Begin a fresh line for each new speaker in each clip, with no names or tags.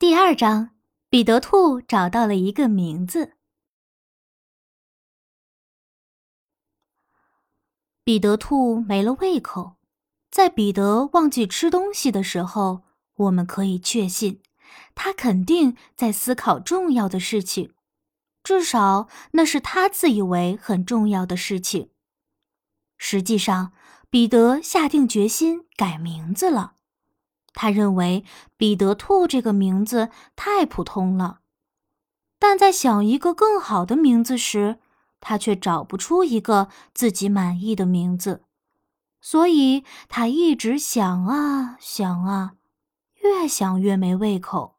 第二章，彼得兔找到了一个名字。彼得兔没了胃口，在彼得忘记吃东西的时候，我们可以确信，他肯定在思考重要的事情，至少那是他自以为很重要的事情。实际上，彼得下定决心改名字了。他认为“彼得兔”这个名字太普通了，但在想一个更好的名字时，他却找不出一个自己满意的名字，所以他一直想啊想啊，越想越没胃口。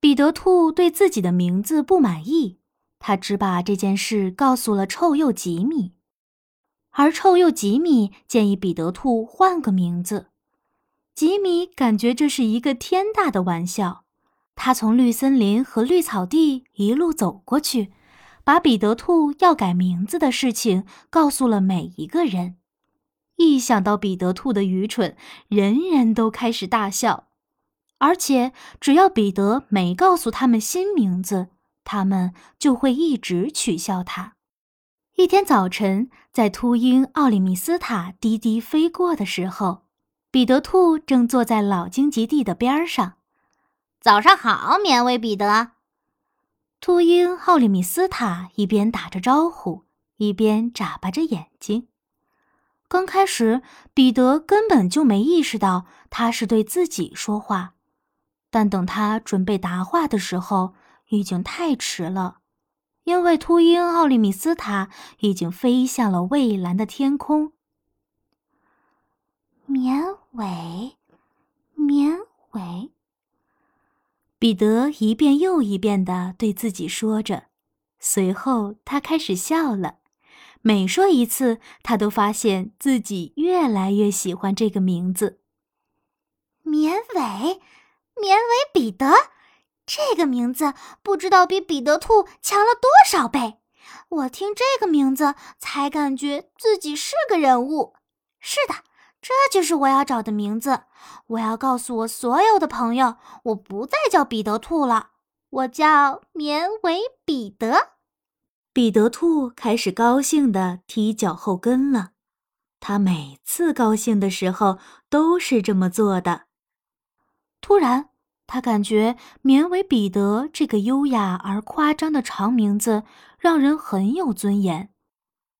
彼得兔对自己的名字不满意，他只把这件事告诉了臭鼬吉米，而臭鼬吉米建议彼得兔换个名字。吉米感觉这是一个天大的玩笑，他从绿森林和绿草地一路走过去，把彼得兔要改名字的事情告诉了每一个人。一想到彼得兔的愚蠢，人人都开始大笑。而且，只要彼得没告诉他们新名字，他们就会一直取笑他。一天早晨，在秃鹰奥利米斯塔低低飞过的时候。彼得兔正坐在老荆棘地的边上。
早上好，绵尾彼得。
秃鹰奥利米斯塔一边打着招呼，一边眨巴着眼睛。刚开始，彼得根本就没意识到他是对自己说话，但等他准备答话的时候，已经太迟了，因为秃鹰奥利米斯塔已经飞向了蔚蓝的天空。
绵尾，棉尾。
彼得一遍又一遍的对自己说着，随后他开始笑了。每说一次，他都发现自己越来越喜欢这个名字。
棉尾，棉尾彼得，这个名字不知道比彼得兔强了多少倍。我听这个名字，才感觉自己是个人物。是的。这就是我要找的名字。我要告诉我所有的朋友，我不再叫彼得兔了，我叫绵尾彼得。
彼得兔开始高兴地踢脚后跟了。他每次高兴的时候都是这么做的。突然，他感觉绵尾彼得这个优雅而夸张的长名字让人很有尊严。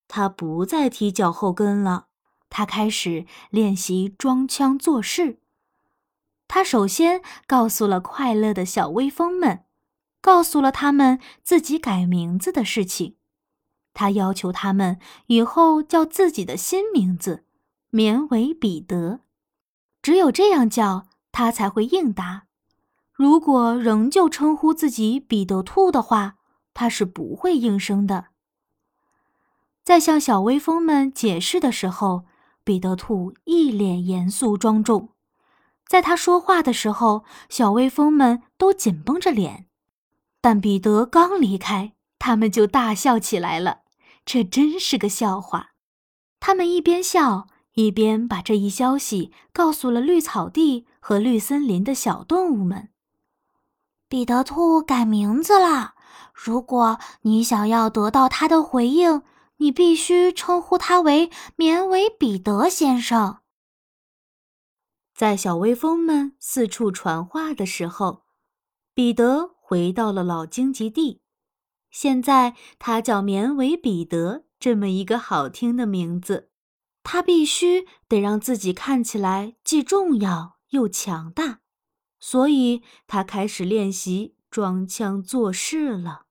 他不再踢脚后跟了。他开始练习装腔作势。他首先告诉了快乐的小微风们，告诉了他们自己改名字的事情。他要求他们以后叫自己的新名字“绵尾彼得”，只有这样叫他才会应答。如果仍旧称呼自己“彼得兔”的话，他是不会应声的。在向小微风们解释的时候。彼得兔一脸严肃庄重，在他说话的时候，小微风们都紧绷着脸。但彼得刚离开，他们就大笑起来了。这真是个笑话。他们一边笑，一边把这一消息告诉了绿草地和绿森林的小动物们。
彼得兔改名字了。如果你想要得到他的回应。你必须称呼他为绵尾彼得先生。
在小微风们四处传话的时候，彼得回到了老荆棘地。现在他叫绵尾彼得，这么一个好听的名字。他必须得让自己看起来既重要又强大，所以他开始练习装腔作势了。